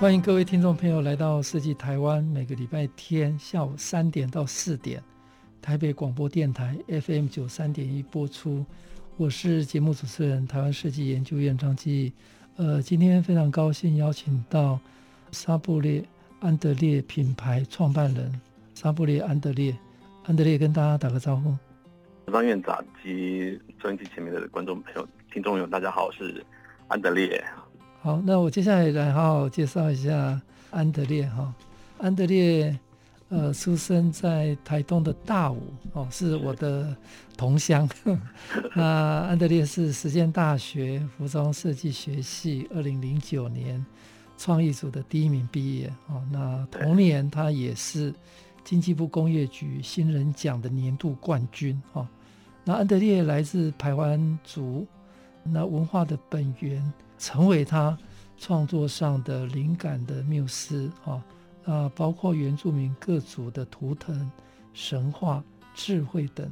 欢迎各位听众朋友来到设计台湾，每个礼拜天下午三点到四点，台北广播电台 FM 九三点一播出。我是节目主持人台湾设计研究院张基。呃，今天非常高兴邀请到沙布列安德烈品牌创办人沙布列安德烈。安德烈跟大家打个招呼。张院长及收音机前面的观众朋友、听众朋友，大家好，我是安德烈。好，那我接下来来好好介绍一下安德烈哈。安德烈，呃，出生在台东的大武哦，是我的同乡。那安德烈是实践大学服装设计学系二零零九年创意组的第一名毕业哦。那同年他也是经济部工业局新人奖的年度冠军哦。那安德烈来自排湾族，那文化的本源。成为他创作上的灵感的缪斯啊，啊，包括原住民各族的图腾、神话、智慧等，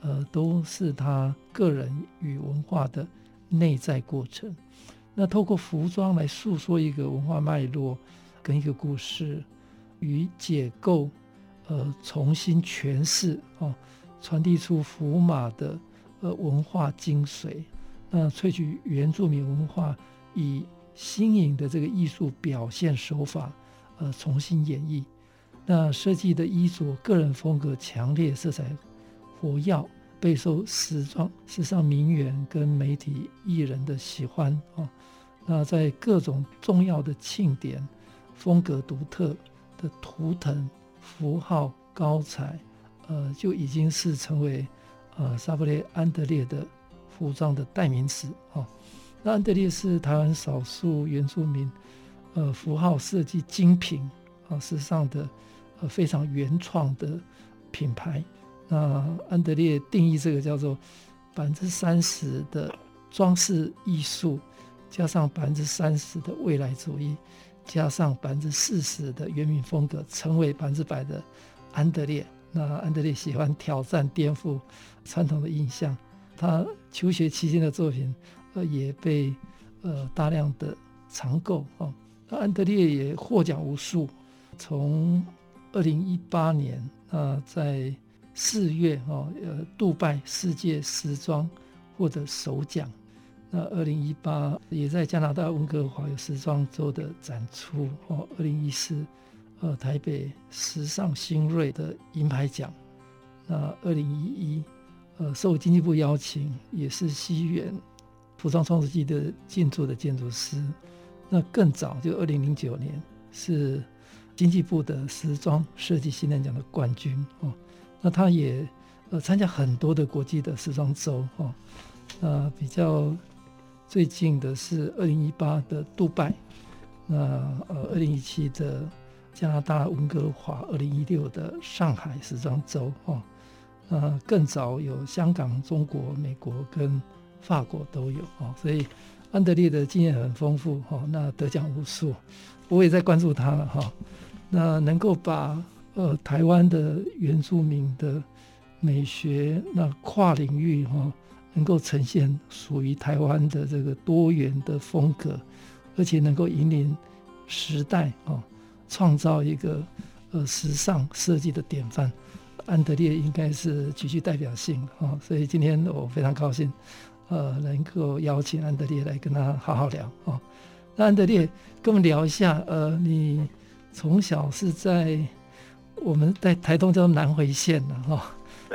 呃，都是他个人与文化的内在过程。那透过服装来诉说一个文化脉络跟一个故事，与解构，呃，重新诠释哦，传递出福马的呃文化精髓。那萃取原住民文化，以新颖的这个艺术表现手法，呃，重新演绎。那设计的衣着，个人风格强烈，色彩活跃，备受时装、时尚名媛跟媒体艺人的喜欢啊。那在各种重要的庆典，风格独特的图腾、符号、高彩，呃，就已经是成为呃沙布列安德烈的。服装的代名词啊，那安德烈是台湾少数原住民，呃，符号设计精品啊，时尚的呃非常原创的品牌。那安德烈定义这个叫做百分之三十的装饰艺术，加上百分之三十的未来主义，加上百分之四十的原民风格，成为百分之百的安德烈。那安德烈喜欢挑战、颠覆传统的印象。他求学期间的作品，呃，也被呃大量的藏购啊。那安德烈也获奖无数，从二零一八年啊，在四月啊，呃，杜拜世界时装获得首奖。那二零一八也在加拿大温哥华有时装周的展出哦。二零一四，呃，台北时尚新锐的银牌奖。那二零一一。呃，受经济部邀请，也是西元服装创世纪的建筑的建筑师。那更早就二零零九年是经济部的时装设计新人奖的冠军哦。那他也呃参加很多的国际的时装周哦。那比较最近的是二零一八的杜拜，那呃二零一七的加拿大温哥华，二零一六的上海时装周哦。呃，更早有香港、中国、美国跟法国都有哦，所以安德烈的经验很丰富哈。那得奖无数，我也在关注他了哈。那能够把呃台湾的原住民的美学那跨领域哈，能够呈现属于台湾的这个多元的风格，而且能够引领时代啊，创造一个呃时尚设计的典范。安德烈应该是极具代表性哦，所以今天我非常高兴，呃，能够邀请安德烈来跟他好好聊哦。那安德烈跟我们聊一下，呃，你从小是在我们在台东叫南回县的哈，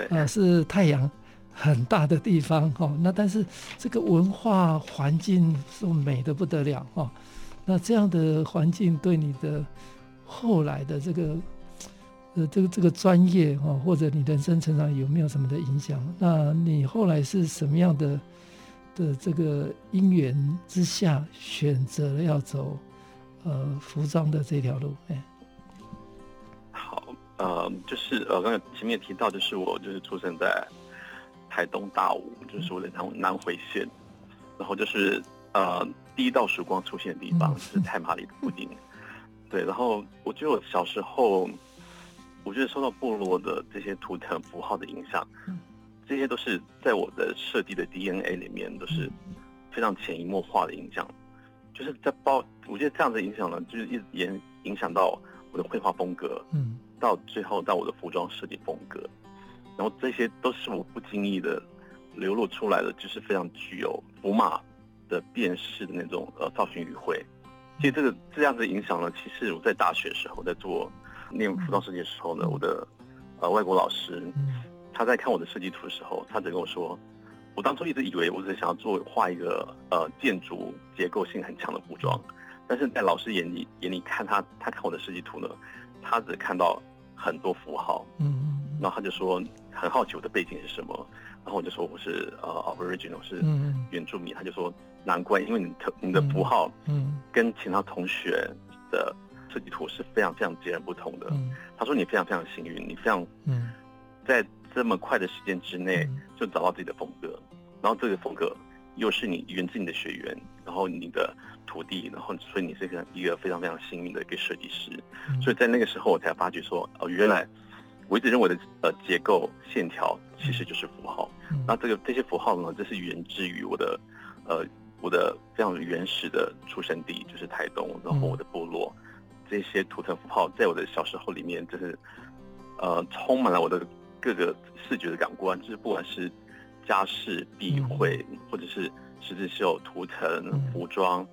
呃，是太阳很大的地方哈。那但是这个文化环境是美的不得了哈。那这样的环境对你的后来的这个。呃，这个这个专业哈或者你人生成长有没有什么的影响？那你后来是什么样的的这个因缘之下，选择了要走呃服装的这条路？哎，好，呃，就是呃，刚才前面提到，就是我就是出生在台东大武，就是我的南南回县，然后就是呃第一道曙光出现的地方，嗯、就是太麻里的附近。对，然后我觉得我小时候，我觉得受到部落的这些图腾符号的影响，这些都是在我的设计的 DNA 里面都是非常潜移默化的影响，就是在包，我觉得这样的影响呢，就是一直影影响到我的绘画风格，嗯，到最后到我的服装设计风格，然后这些都是我不经意的流露出来的，就是非常具有符码的辨识的那种呃造型语汇。其实这个这样子影响呢，其实我在大学的时候在做念服装设计的时候呢，我的呃外国老师他在看我的设计图的时候，他只跟我说，我当初一直以为我只想要做画一个呃建筑结构性很强的服装，但是在老师眼里眼里看他他看我的设计图呢，他只看到很多符号，嗯，然后他就说很好奇我的背景是什么，然后我就说我是呃 Aboriginal 是原住民，他就说。难怪，因为你的你的符号，嗯，跟其他同学的设计图是非常非常截然不同的。嗯，他说你非常非常幸运，你非常，嗯，在这么快的时间之内就找到自己的风格，然后这个风格又是你源自你的学员，然后你的土地，然后所以你是一个一个非常非常幸运的一个设计师。所以在那个时候我才发觉说，哦，原来我一直认为的呃结构线条其实就是符号。那这个这些符号呢，这是源自于我的呃。我的非常原始的出生地就是台东，然后我的部落，这些图腾符号在我的小时候里面，就是呃充满了我的各个视觉的感官，就是不管是家饰、壁绘，或者是十字绣、图腾、服装，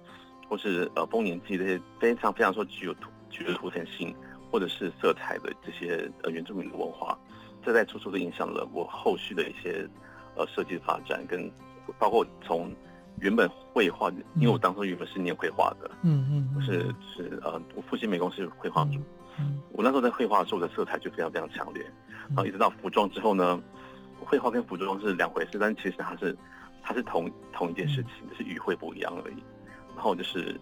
或是呃丰年祭这些非常非常说具有图具有图腾性或者是色彩的这些呃原住民的文化，这在处处都影响了我后续的一些呃设计的发展，跟包括从。原本绘画，因为我当初原本是念绘画的，嗯嗯，我是是呃，我父亲美工是绘画组，嗯，我那时候在绘画的时候，我的色彩就非常非常强烈，然后一直到服装之后呢，绘画跟服装是两回事，但其实它是它是同同一件事情，只是语汇不一样而已。然后就是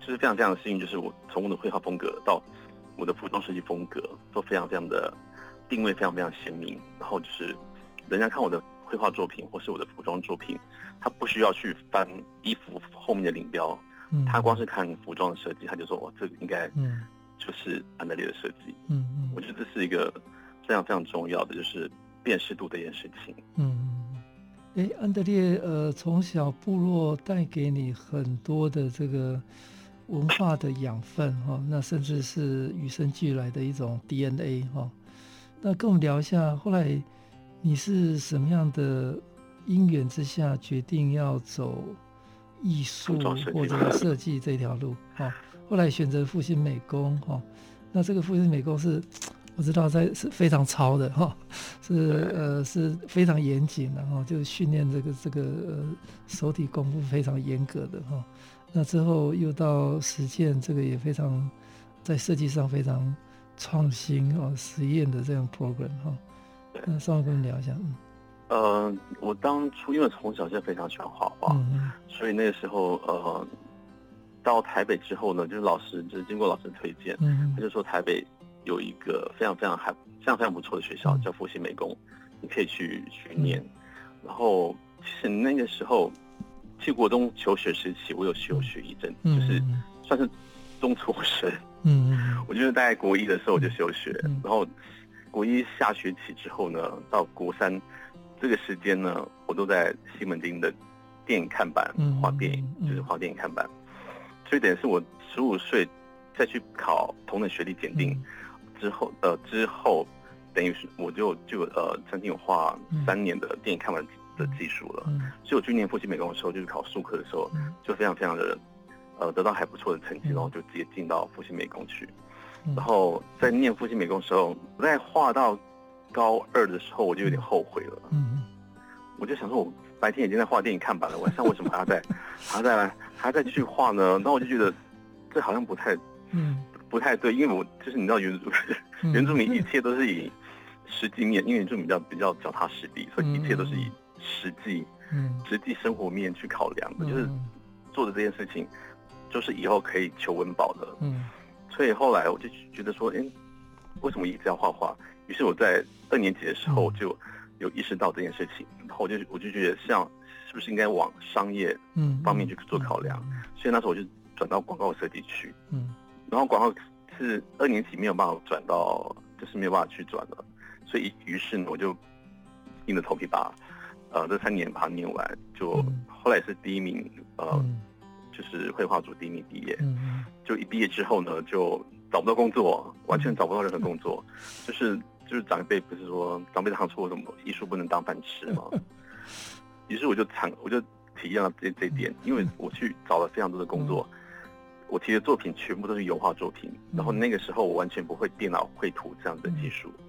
就是非常非常幸运，就是我从我的绘画风格到我的服装设计风格都非常非常的定位非常非常鲜明，然后就是人家看我的。绘画作品或是我的服装作品，他不需要去翻衣服后面的领标，嗯、他光是看服装的设计，他就说：“哦，这个应该就是安德烈的设计。”嗯嗯，我觉得这是一个非常非常重要的，就是辨识度的一件事情。嗯，哎，安德烈，呃，从小部落带给你很多的这个文化的养分哈、哦，那甚至是与生俱来的一种 DNA 哈、哦。那跟我们聊一下，后来。你是什么样的因缘之下决定要走艺术或者 设计这条路？哈，后来选择复兴美工，哈，那这个复兴美工是，我知道在是非常超的，哈，是呃是非常严谨的，哈，就是训练这个这个呃手体功夫非常严格的，哈。那之后又到实践，这个也非常在设计上非常创新哦，实验的这样 program，哈。那稍微跟你聊一下，嗯，呃，我当初因为从小就非常喜欢画画，嗯，所以那个时候，呃，到台北之后呢，就是老师就是经过老师推荐，嗯，他就说台北有一个非常非常还非常非常不错的学校，嗯，叫复兴美工，你可以去去念。嗯，然后其实那个时候去国中求学时期，我有休学一阵，嗯，就是算是中辍生，嗯，我觉得大概国一的时候我就休学，嗯，然后。国一下学期之后呢，到国三这个时间呢，我都在西门町的电影看板画电影，就是画电影看板。所以等于是我十五岁再去考同等学历检定之后，呃，之后等于是我就就呃曾经有画三年的电影看板的技术了。所以我去年复习美工的时候，就是考数科的时候，就非常非常的呃得到还不错的成绩，然后就直接进到复习美工去。然后在念复兴美工的时候，我在画到高二的时候，我就有点后悔了。嗯，我就想说，我白天已经在画电影看板了，晚上为什么还要再 还要再来还要再继续画呢？那我就觉得这好像不太嗯不太对，因为我就是你知道原住 原住民一切都是以实际面，因为原住民比较比较脚踏实地，所以一切都是以实际实际生活面去考量的，嗯、就是做的这件事情，就是以后可以求温饱的。嗯，所以后来我就觉得说，哎，为什么一直要画画？于是我在二年级的时候就有意识到这件事情，然后我就我就觉得像是不是应该往商业嗯方面去做考量？嗯嗯嗯、所以那时候我就转到广告设计去。嗯，然后广告是二年级没有办法转到，就是没有办法去转了。所以于是呢，我就硬着头皮把，呃，这三年把它念完，就、嗯、后来是第一名，呃，嗯、就是绘画组第一名毕业。嗯、就一毕业之后呢，就找不到工作，完全找不到任何工作。嗯、就是就是长辈不是说长辈常说什么艺术不能当饭吃吗？于、嗯、是我就尝，我就体验了这这一点，因为我去找了非常多的工作，嗯、我提的作品全部都是油画作品，然后那个时候我完全不会电脑绘图这样的技术。嗯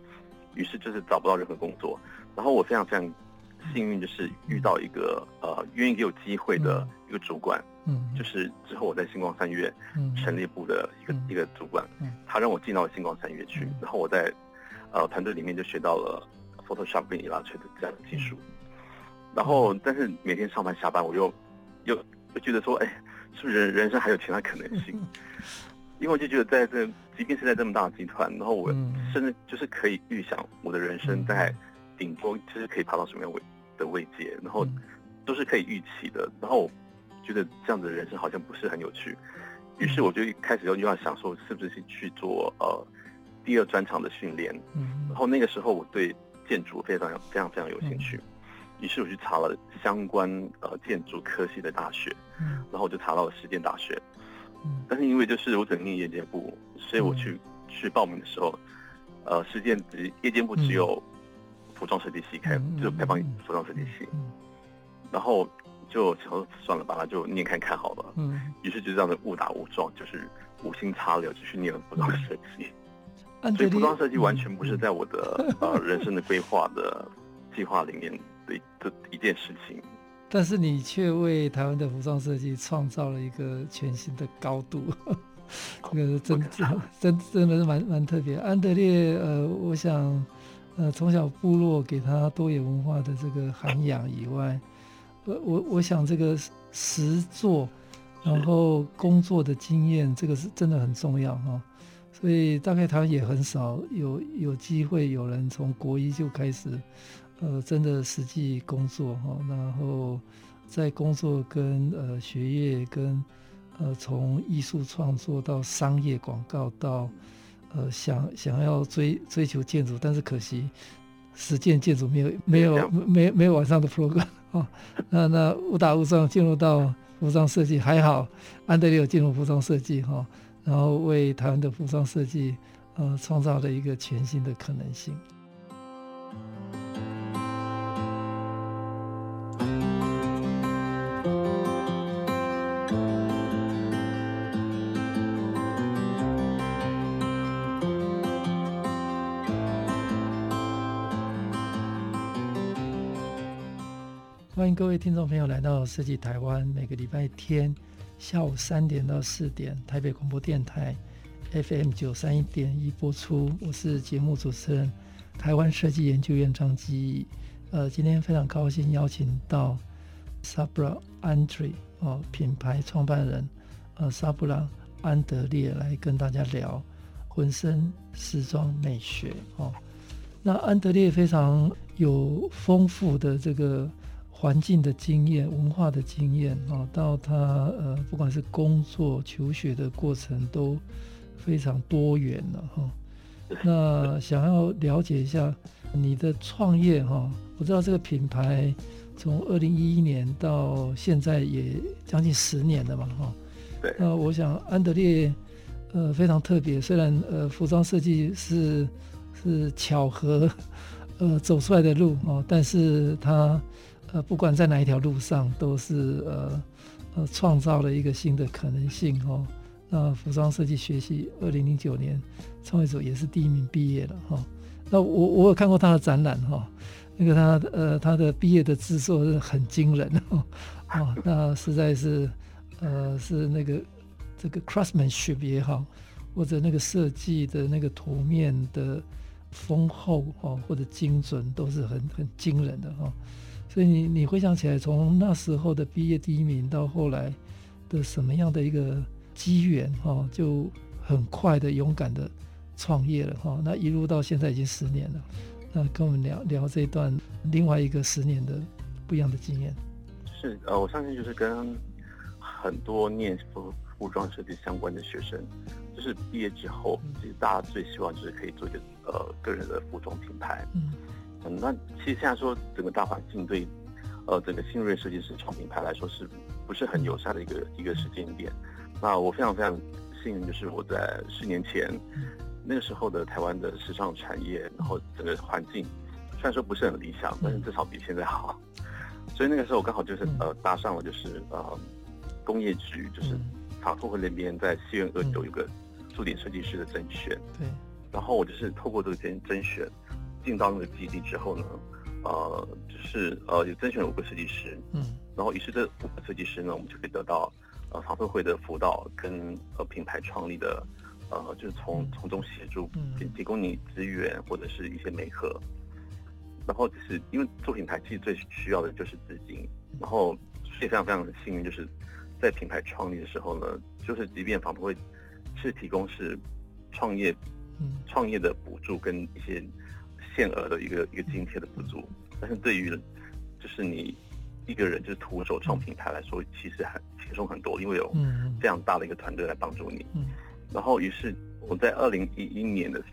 于是就是找不到任何工作，然后我非常非常幸运，就是遇到一个呃愿意给我机会的一个主管，嗯，就是之后我在星光三月陈列部的一个一个主管，他让我进到星光三月去，然后我在呃团队里面就学到了 Photoshop 跟 Illustrator 这样的技术，然后但是每天上班下班我又又又觉得说，哎，是不是人人生还有其他可能性？因为我就觉得，在这，即便是在这么大的集团，然后我甚至就是可以预想我的人生在顶峰就是可以爬到什么样位的位阶，然后都是可以预期的。然后我觉得这样子的人生好像不是很有趣，于是我就开始又又要想说，是不是去做呃第二专场的训练。然。后那个时候我对建筑非常非常非常有兴趣，于是我去查了相关呃建筑科系的大学，然后我就查到了实践大学。但是因为就是我整念夜间部，所以我去、嗯、去报名的时候，呃，实践只夜间部只有服装设计系开，嗯、就开放服装设计系，嗯、然后就想说算了吧，那就念看看好了。嗯，于是就这样的误打误撞，就是无心插柳就去念了服装设计。嗯、所以服装设计完全不是在我的、嗯、呃人生的规划的计划里面的的一件事情。但是你却为台湾的服装设计创造了一个全新的高度，这个真真真的是蛮蛮特别。安德烈，呃，我想，呃，从小部落给他多元文化的这个涵养以外，我我我想这个实作，然后工作的经验，这个是真的很重要哈。所以大概台湾也很少有有机会有人从国一就开始。呃，真的实际工作哈，然后在工作跟呃学业跟呃从艺术创作到商业广告到呃想想要追追求建筑，但是可惜实践建筑没有没有没没有晚上的 program 哦，那那误打误撞进入到服装设计，还好安德烈有进入服装设计哈，然后为台湾的服装设计呃创造了一个全新的可能性。各位听众朋友来到设计台湾，每个礼拜天下午三点到四点，台北广播电台 FM 九三一点一播出。我是节目主持人，台湾设计研究院张基。呃，今天非常高兴邀请到 Sabra Andre 哦，品牌创办人呃 Sabra 安德烈来跟大家聊浑身时装美学哦。那安德烈非常有丰富的这个。环境的经验、文化的经验啊，到他呃，不管是工作、求学的过程都非常多元了哈。那想要了解一下你的创业哈，我知道这个品牌从二零一一年到现在也将近十年了嘛哈。对。那我想安德烈呃非常特别，虽然呃服装设计是是巧合呃走出来的路哦，但是他。呃，不管在哪一条路上，都是呃呃创造了一个新的可能性哦。那服装设计学系二零零九年创业组也是第一名毕业了哈、哦。那我我有看过他的展览哈、哦，那个他呃他的毕业的制作是很惊人哦，哦那实在是呃是那个这个 craftsmanship 也好，或者那个设计的那个图面的丰厚哦或者精准都是很很惊人的哈。哦所以你你回想起来，从那时候的毕业第一名到后来的什么样的一个机缘哈，就很快的勇敢的创业了哈。那一路到现在已经十年了，那跟我们聊聊这一段另外一个十年的不一样的经验。是呃，我相信就是跟很多念服服装设计相关的学生，就是毕业之后，其实大家最希望就是可以做一个呃个人的服装品牌。嗯。嗯，那其实现在说整个大环境对，呃，整个新锐设计师创品牌来说，是不是很友善的一个一个时间点？那我非常非常幸运，就是我在十年前，那个时候的台湾的时尚产业，然后整个环境虽然说不是很理想，但是至少比现在好。所以那个时候我刚好就是呃搭上了就是呃工业局，就是塔托和那边在西园二九有个驻点设计师的甄选，对，然后我就是透过这个甄甄选。进到那个基地之后呢，呃，就是呃，有甄选了五个设计师，嗯，然后于是这五个设计师呢，我们就可以得到呃发布会的辅导跟呃品牌创立的，呃，就是从从中协助，提提供你资源或者是一些媒合，然后就是因为做品牌其实最需要的就是资金，然后所以非常非常的幸运，就是在品牌创立的时候呢，就是即便法会是提供是创业，创业的补助跟一些。限额的一个一个津贴的补助，但是对于就是你一个人就是徒手创品牌来说，其实很轻松很多，因为有这样大的一个团队来帮助你。然后于是我在二零一一年的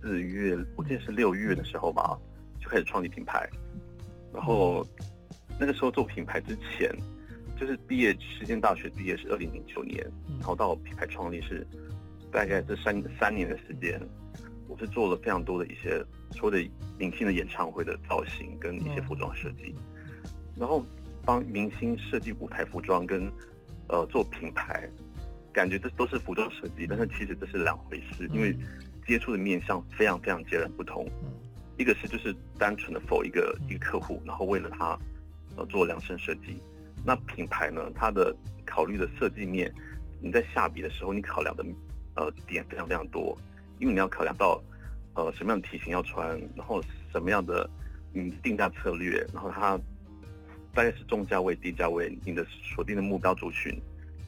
四月，我记得是六月的时候吧，就开始创立品牌。然后那个时候做品牌之前，就是毕业，实践大学毕业是二零零九年，然后到品牌创立是大概这三三年的时间。我是做了非常多的一些所谓的明星的演唱会的造型跟一些服装设计，然后帮明星设计舞台服装跟呃做品牌，感觉这都是服装设计，但是其实这是两回事，因为接触的面向非常非常截然不同。一个是就是单纯的 for 一个一个客户，然后为了他呃做量身设计。那品牌呢，它的考虑的设计面，你在下笔的时候，你考量的呃点非常非常多。因为你要考量到，呃，什么样的体型要穿，然后什么样的嗯定价策略，然后它大概是中价位、低价位，你的锁定的目标族群，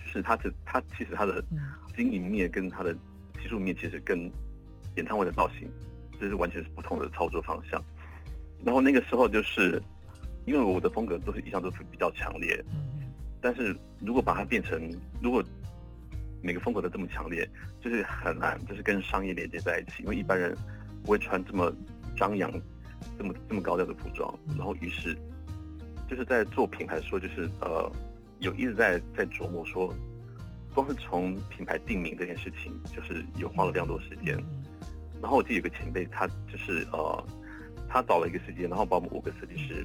就是它的它其实它的经营面跟它的技术面其实跟演唱会的造型，这是完全是不同的操作方向。然后那个时候就是因为我的风格都是一向都是比较强烈，但是如果把它变成如果。每个风格都这么强烈，就是很难，就是跟商业连接在一起。因为一般人不会穿这么张扬、这么这么高调的服装。然后，于是就是在做品牌的时候，就是呃，有一直在在琢磨说，光是从品牌定名这件事情，就是有花了非常多时间。然后我记得有个前辈，他就是呃，他找了一个时间，然后把我们五个设计师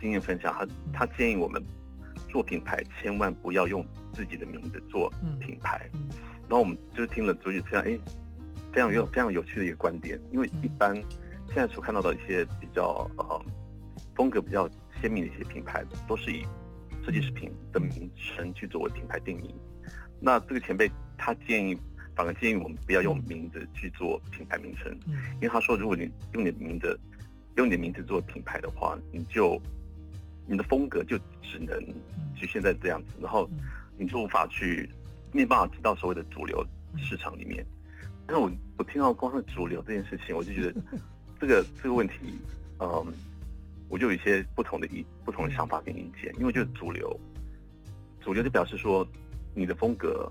经验分享，他他建议我们。做品牌千万不要用自己的名字做品牌，嗯嗯、然后我们就听了主持这样，哎，非常有非常有趣的一个观点。因为一般现在所看到的一些比较呃风格比较鲜明的一些品牌，都是以设计师品的名称去作为品牌定义。那这个前辈他建议，反而建议我们不要用名字去做品牌名称，因为他说，如果你用你的名字用你的名字做品牌的话，你就你的风格就只能局限在这样子，然后你就无法去没办法进到所谓的主流市场里面。但是我我听到光是主流这件事情，我就觉得 这个这个问题，嗯，我就有一些不同的意不同的想法跟意见。因为就是主流，主流就表示说你的风格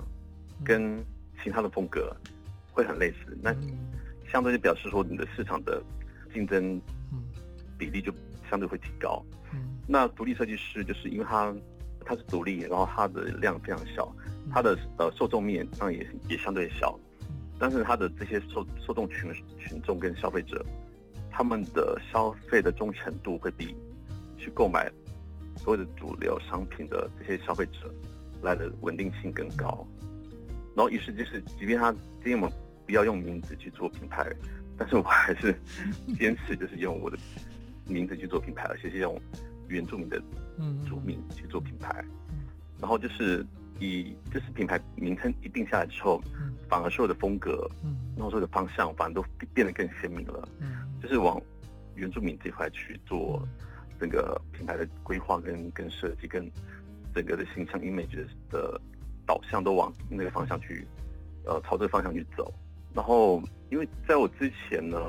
跟其他的风格会很类似，那相对就表示说你的市场的竞争比例就相对会提高。那独立设计师就是因为他他是独立，然后他的量非常小，他的呃受众面当然也也相对小，但是他的这些受受众群群众跟消费者，他们的消费的忠诚度会比去购买所有的主流商品的这些消费者来的稳定性更高。然后于是就是，即便他建议我们不要用名字去做品牌，但是我还是 坚持就是用我的名字去做品牌，而且是用。原住民的族名去做品牌，然后就是以就是品牌名称一定下来之后，反而所有的风格，然后所有的方向反而都变得更鲜明了。就是往原住民这块去做整个品牌的规划跟跟设计跟整个的形象 image 的导向都往那个方向去，呃，朝这个方向去走。然后，因为在我之前呢，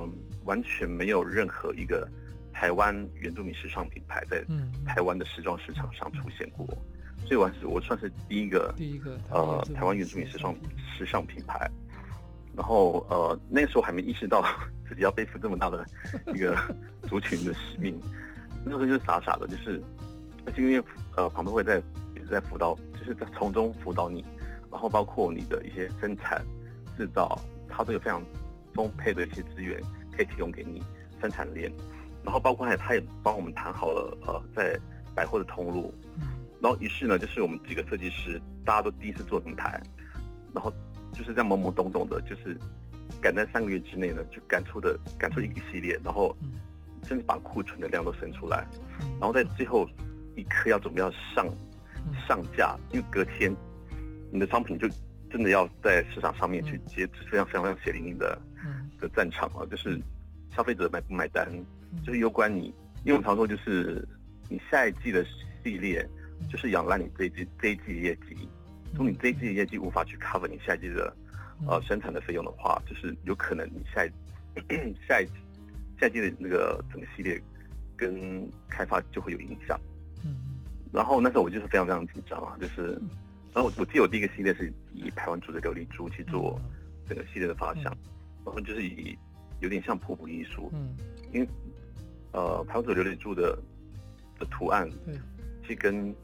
完全没有任何一个台湾原住民时尚品牌在台湾的时装市场上出现过，所以我是我算是第一个第一个呃台湾原住民时尚时尚品牌。然后呃那时候还没意识到 自己要背负这么大的一个 族群的使命，那时候就是傻傻的，就是而且因为呃旁边会在也是在辅导，就是在从中辅导你，然后包括你的一些生产制造。它都有非常丰沛的一些资源可以提供给你生产链，然后包括还他也帮我们谈好了呃在百货的通路，然后于是呢就是我们几个设计师大家都第一次做平台，然后就是这样懵懵懂懂的，就是赶在三个月之内呢就赶出的赶出一个系列，然后甚至把库存的量都生出来，然后在最后一刻要准备要上上架，因为隔天你的商品就。真的要在市场上面去接非常非常非常血淋淋的的战场啊！就是消费者买不买单，就是有关你。因为我们常说，就是你下一季的系列，就是养烂你这一季这一季的业绩。从你这一季的业绩无法去 cover 你下一季的呃生产的费用的话，就是有可能你下一 下一下一季的那个整个系列跟开发就会有影响。嗯然后那时候我就是非常非常紧张啊，就是。然后我我记得我第一个系列是以台湾族的琉璃珠去做整个系列的发想，然后就是以有点像瀑布艺术，嗯，因为呃排湾族琉璃柱的的图案，嗯，其实跟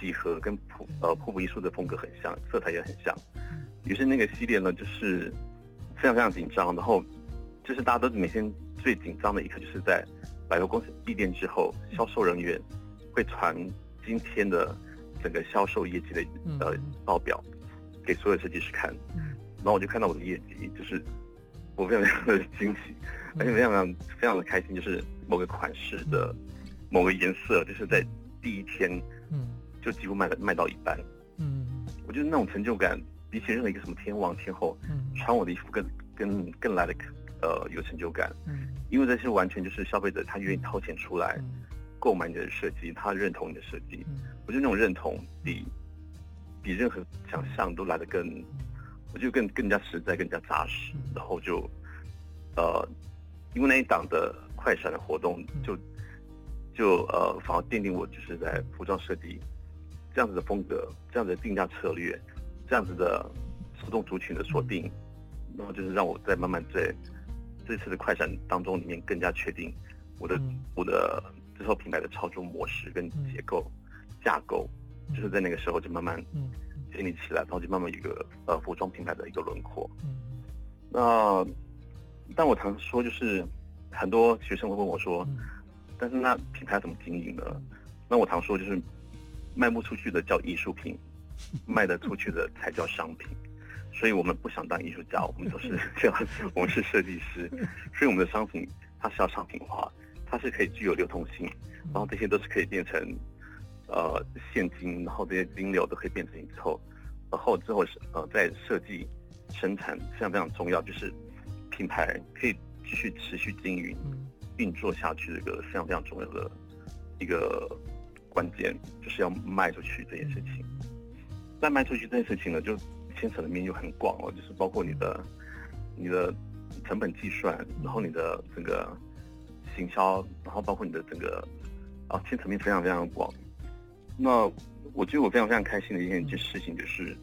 几何跟瀑呃瀑布艺术的风格很像，色彩也很像，于是那个系列呢就是非常非常紧张，然后就是大家都每天最紧张的一刻就是在百货公司闭店之后，销售人员会传今天的。整个销售业绩的呃报表给所有设计师看，然后我就看到我的业绩，就是我非常非常的惊喜，而且非常非常非常的开心，就是某个款式的某个颜色，就是在第一天，嗯。就几乎卖了卖到一半，嗯，我觉得那种成就感比起任何一个什么天王天后，穿我的衣服更更更来的呃有成就感，嗯，因为这是完全就是消费者他愿意掏钱出来。购买你的设计，他认同你的设计，我觉得那种认同比比任何想象都来的更，我就更更加实在，更加扎实。然后就呃，因为那一档的快闪的活动就，就就呃，反而奠定我就是在服装设计这样子的风格，这样子的定价策略，这样子的受众族群的锁定，然后就是让我在慢慢在这次的快闪当中里面更加确定我的我的。这套品牌的操作模式跟结构、架构，就是在那个时候就慢慢建立起来，然后就慢慢有一个呃服装品牌的一个轮廓。那但我常说，就是很多学生会问我说，但是那品牌怎么经营呢？那我常说，就是卖不出去的叫艺术品，卖得出去的才叫商品。所以我们不想当艺术家，我们都是 这样，我们是设计师，所以我们的商品它是要商品化。它是可以具有流通性，然后这些都是可以变成，呃，现金，然后这些金流都可以变成之后，然后之后是呃，在设计生产非常非常重要，就是品牌可以继续持续经营运作下去的一个非常非常重要的一个关键，就是要卖出去这件事情。那卖出去这件事情呢，就牵扯的面又很广了，就是包括你的你的成本计算，然后你的整个。行销，然后包括你的整个啊，牵扯面非常非常广。那我觉得我非常非常开心的一件一件事情就是，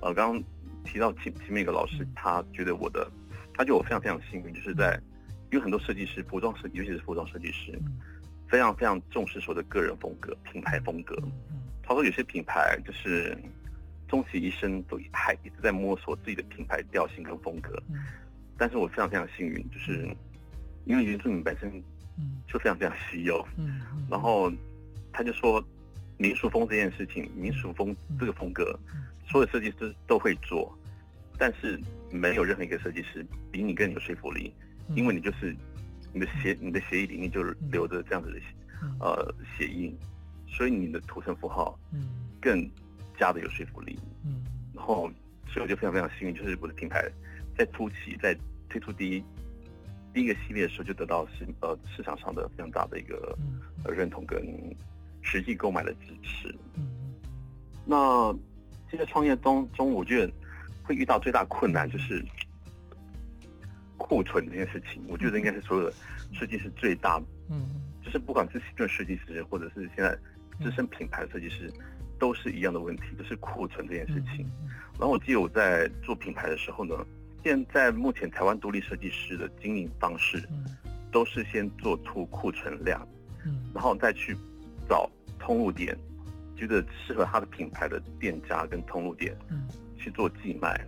呃，刚刚提到前前面一个老师，他觉得我的，他觉得我非常非常幸运，就是在因为很多设计师，服装设计，尤其是服装设计师，非常非常重视所谓的个人风格、品牌风格。他说有些品牌就是终其一生都还一直在摸索自己的品牌调性跟风格。但是我非常非常幸运，就是因为原住民本身。就非常非常稀有，嗯，然后他就说，民俗风这件事情，民俗风这个风格，所有设计师都会做，但是没有任何一个设计师比你更有说服力，因为你就是你的协，你的协议里面就留着这样子的呃血印，所以你的图层符号更加的有说服力，嗯，然后所以我就非常非常幸运，就是我的品牌在初期在推出第一。第一个系列的时候就得到市呃市场上的非常大的一个呃认同跟实际购买的支持。嗯，那现在创业当中，我觉得会遇到最大困难就是库存这件事情。我觉得应该是所有的设计师最大，嗯，就是不管是新设计师或者是现在资深品牌的设计师，都是一样的问题，就是库存这件事情。然后我记得我在做品牌的时候呢。现在目前台湾独立设计师的经营方式，都是先做出库存量，嗯然后再去找通路点，觉得适合他的品牌的店家跟通路店，去做寄卖，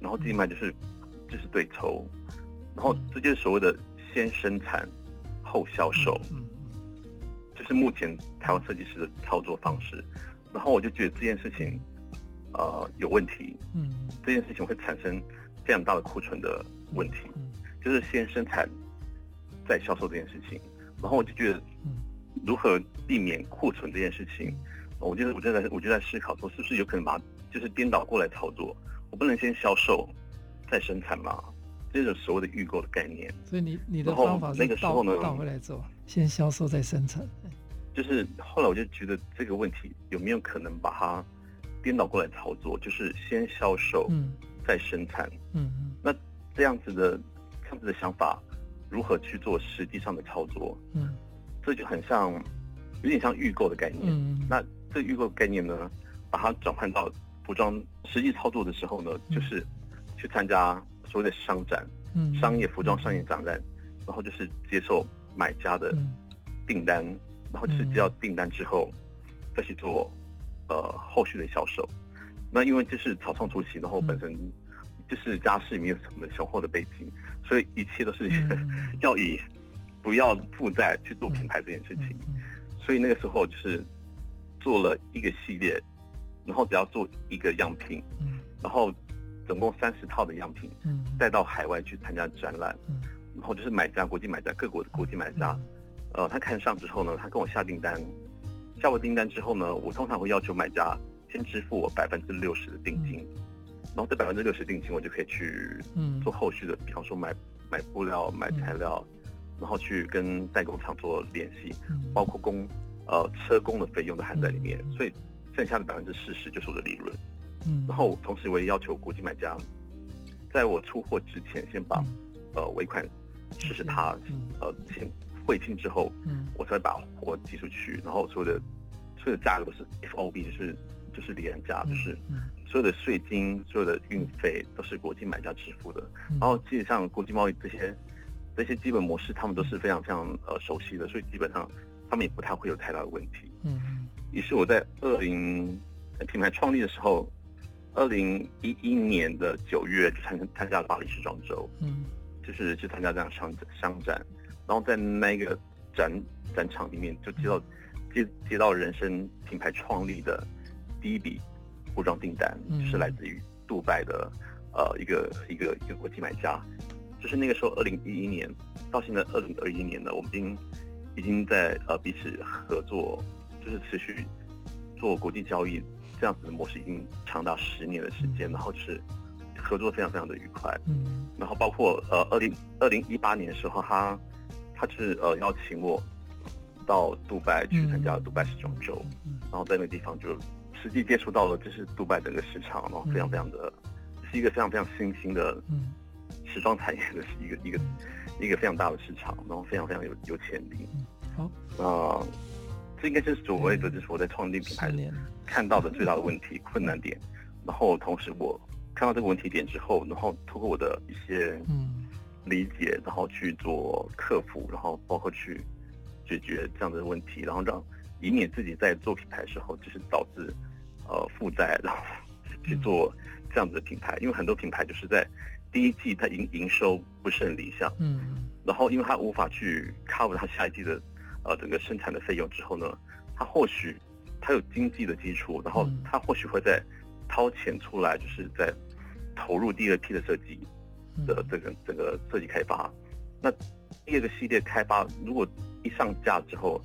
然后寄卖就是就是对抽，然后这就是所谓的先生产后销售，就是目前台湾设计师的操作方式，然后我就觉得这件事情，呃，有问题，嗯这件事情会产生。非常大的库存的问题，就是先生产再销售这件事情，然后我就觉得，如何避免库存这件事情，我就是我就在我就在思考说，是不是有可能把就是颠倒过来操作？我不能先销售再生产嘛？这种所谓的预购的概念。所以你你的方法那个时候呢，倒回来做，先销售再生产。就是后来我就觉得这个问题有没有可能把它颠倒过来操作？就是先销售，嗯。再生产，嗯嗯，那这样子的这样子的想法，如何去做实际上的操作？嗯，这就很像，有点像预购的概念。嗯，那这预购概念呢，把它转换到服装实际操作的时候呢，就是去参加所谓的商展，嗯，商业服装商业展览，然后就是接受买家的订单，然后就是接到订单之后，再去做呃后续的销售。那因为这是草创初期，然后本身就是家世没有什么雄厚的背景，所以一切都是 要以不要负债去做品牌这件事情。所以那个时候就是做了一个系列，然后只要做一个样品，然后总共三十套的样品，带到海外去参加展览，然后就是买家国际买家各国的国际买家，呃，他看上之后呢，他跟我下订单，下完订单之后呢，我通常会要求买家。先支付我百分之六十的定金，嗯、然后这百分之六十定金，我就可以去做后续的，嗯、比方说买买布料、买材料，嗯、然后去跟代工厂做联系，嗯、包括工呃车工的费用都含在里面，嗯、所以剩下的百分之四十就是我的利润。嗯，然后同时我也要求国际买家，在我出货之前先把、嗯、呃尾款实施他、嗯、呃先汇清之后，嗯，我才把货寄出去，然后所有的所有的价格都是 FOB，就是。就是廉价，就是所有的税金、所有的运费都是国际买家支付的。然后基本上国际贸易这些这些基本模式，他们都是非常非常呃熟悉的，所以基本上他们也不太会有太大的问题。嗯，于是我在二零品牌创立的时候，二零一一年的九月就参参加了巴黎时装周，嗯，就是去参加这样商商展，然后在那个展展场里面就接到接接到人生品牌创立的。第一笔服装订单就是来自于杜拜的，呃，一个一个一个国际买家，就是那个时候，二零一一年到现在二零二一年呢，我们已经已经在呃彼此合作，就是持续做国际交易这样子的模式，已经长达十年的时间，然后就是合作非常非常的愉快。嗯，然后包括呃二零二零一八年的时候，他他是呃邀请我到杜拜去参加杜拜时装周，然后在那个地方就。实际接触到了，就是杜拜整个市场，然后非常非常的，是一个非常非常新兴的，时装产业的是一个一个一个非常大的市场，然后非常非常有有潜力。好，那这应该就是所谓的，就是我在创立品牌看到的最大的问题困难点。然后同时我看到这个问题点之后，然后通过我的一些理解，然后去做克服，然后包括去解决这样的问题，然后让以免自己在做品牌的时候就是导致。呃，负债，然后去做这样子的品牌，因为很多品牌就是在第一季它营营收不是很理想，嗯，然后因为它无法去 cover 它下一季的呃整个生产的费用之后呢，它或许它有经济的基础，然后它或许会再掏钱出来，就是在投入第二批的设计的这个整个设计开发。那第二个系列开发如果一上架之后，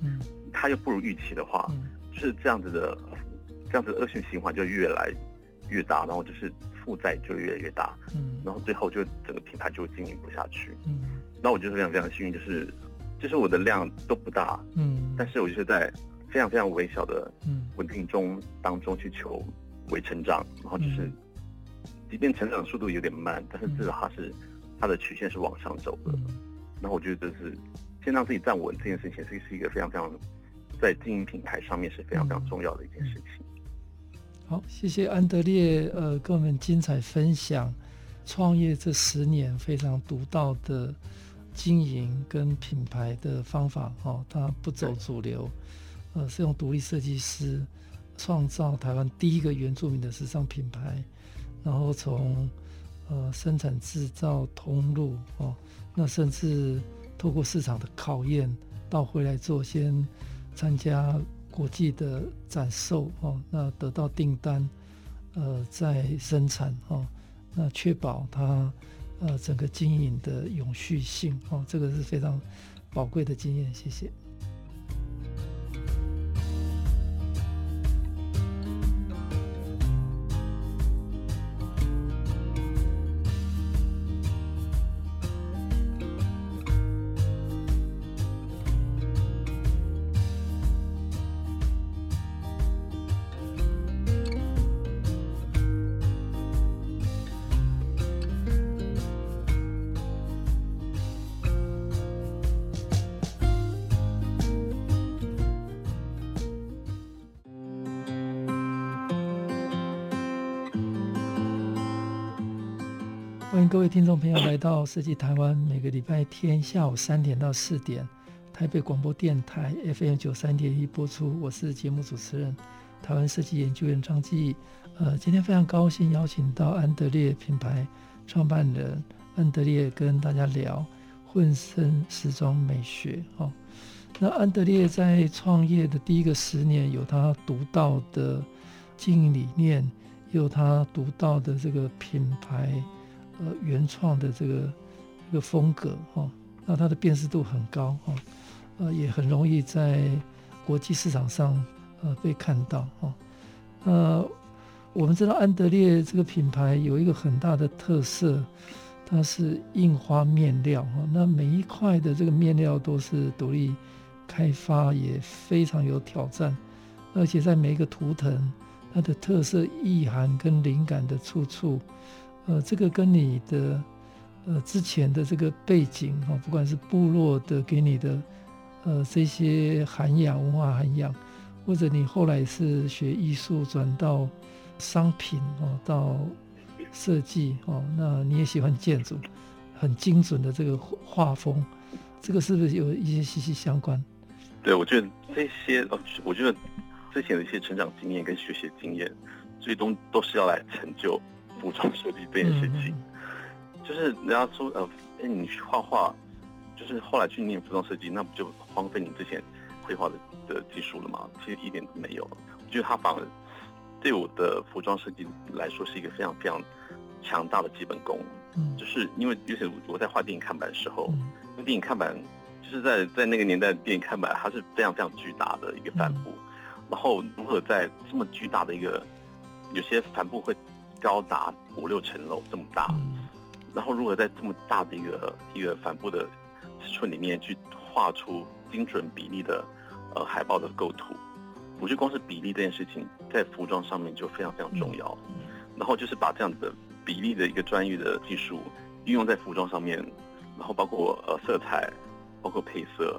它又不如预期的话，就是这样子的。这样子的恶性循环就越来越大，然后就是负债就越来越大，嗯，然后最后就整个品牌就经营不下去，嗯，那我就是非常非常幸运，就是就是我的量都不大，嗯，但是我就是在非常非常微小的稳定中当中去求微成长，然后就是即便成长速度有点慢，但是至少它是它的曲线是往上走的。然后我觉得这是先让自己站稳这件事情，是是一个非常非常在经营品牌上面是非常非常重要的一件事情。好，谢谢安德烈，呃，跟我们精彩分享创业这十年非常独到的经营跟品牌的方法。哦，他不走主流，呃，是用独立设计师创造台湾第一个原住民的时尚品牌，然后从呃生产制造通路哦，那甚至透过市场的考验，到回来做先参加。国际的展售哦，那得到订单，呃，在生产哦，那确保它呃整个经营的永续性哦，这个是非常宝贵的经验。谢谢。到设计台湾，每个礼拜天下午三点到四点，台北广播电台 FM 九三点一播出。我是节目主持人，台湾设计研究员张继。呃，今天非常高兴邀请到安德烈品牌创办人安德烈跟大家聊混声时装美学。哦，那安德烈在创业的第一个十年，有他独到的经营理念，有他独到的这个品牌。呃，原创的这个一个风格哈，那它的辨识度很高哈，呃，也很容易在国际市场上呃被看到哈。呃，我们知道安德烈这个品牌有一个很大的特色，它是印花面料哈，那每一块的这个面料都是独立开发，也非常有挑战，而且在每一个图腾，它的特色意涵跟灵感的处处。呃，这个跟你的呃之前的这个背景哈，不管是部落的给你的呃这些涵养、文化涵养，或者你后来是学艺术转到商品哦，到设计哦，那你也喜欢建筑，很精准的这个画风，这个是不是有一些息息相关？对，我觉得这些呃，我觉得之前的一些成长经验跟学习经验，最终都是要来成就。服装设计这件事情，就是人家说呃，哎，你去画画，就是后来去念服装设计，那不就荒废你之前绘画的的技术了吗？其实一点都没有。我觉得它反而对我的服装设计来说是一个非常非常强大的基本功。嗯，就是因为尤其我在画电影看板的时候，那电影看板就是在在那个年代的电影看板，它是非常非常巨大的一个帆布，然后如何在这么巨大的一个有些帆布会。高达五六层楼这么大，然后如何在这么大的一个一个帆布的尺寸里面去画出精准比例的呃海报的构图，我觉得光是比例这件事情在服装上面就非常非常重要。然后就是把这样子的比例的一个专业的技术运用在服装上面，然后包括呃色彩，包括配色，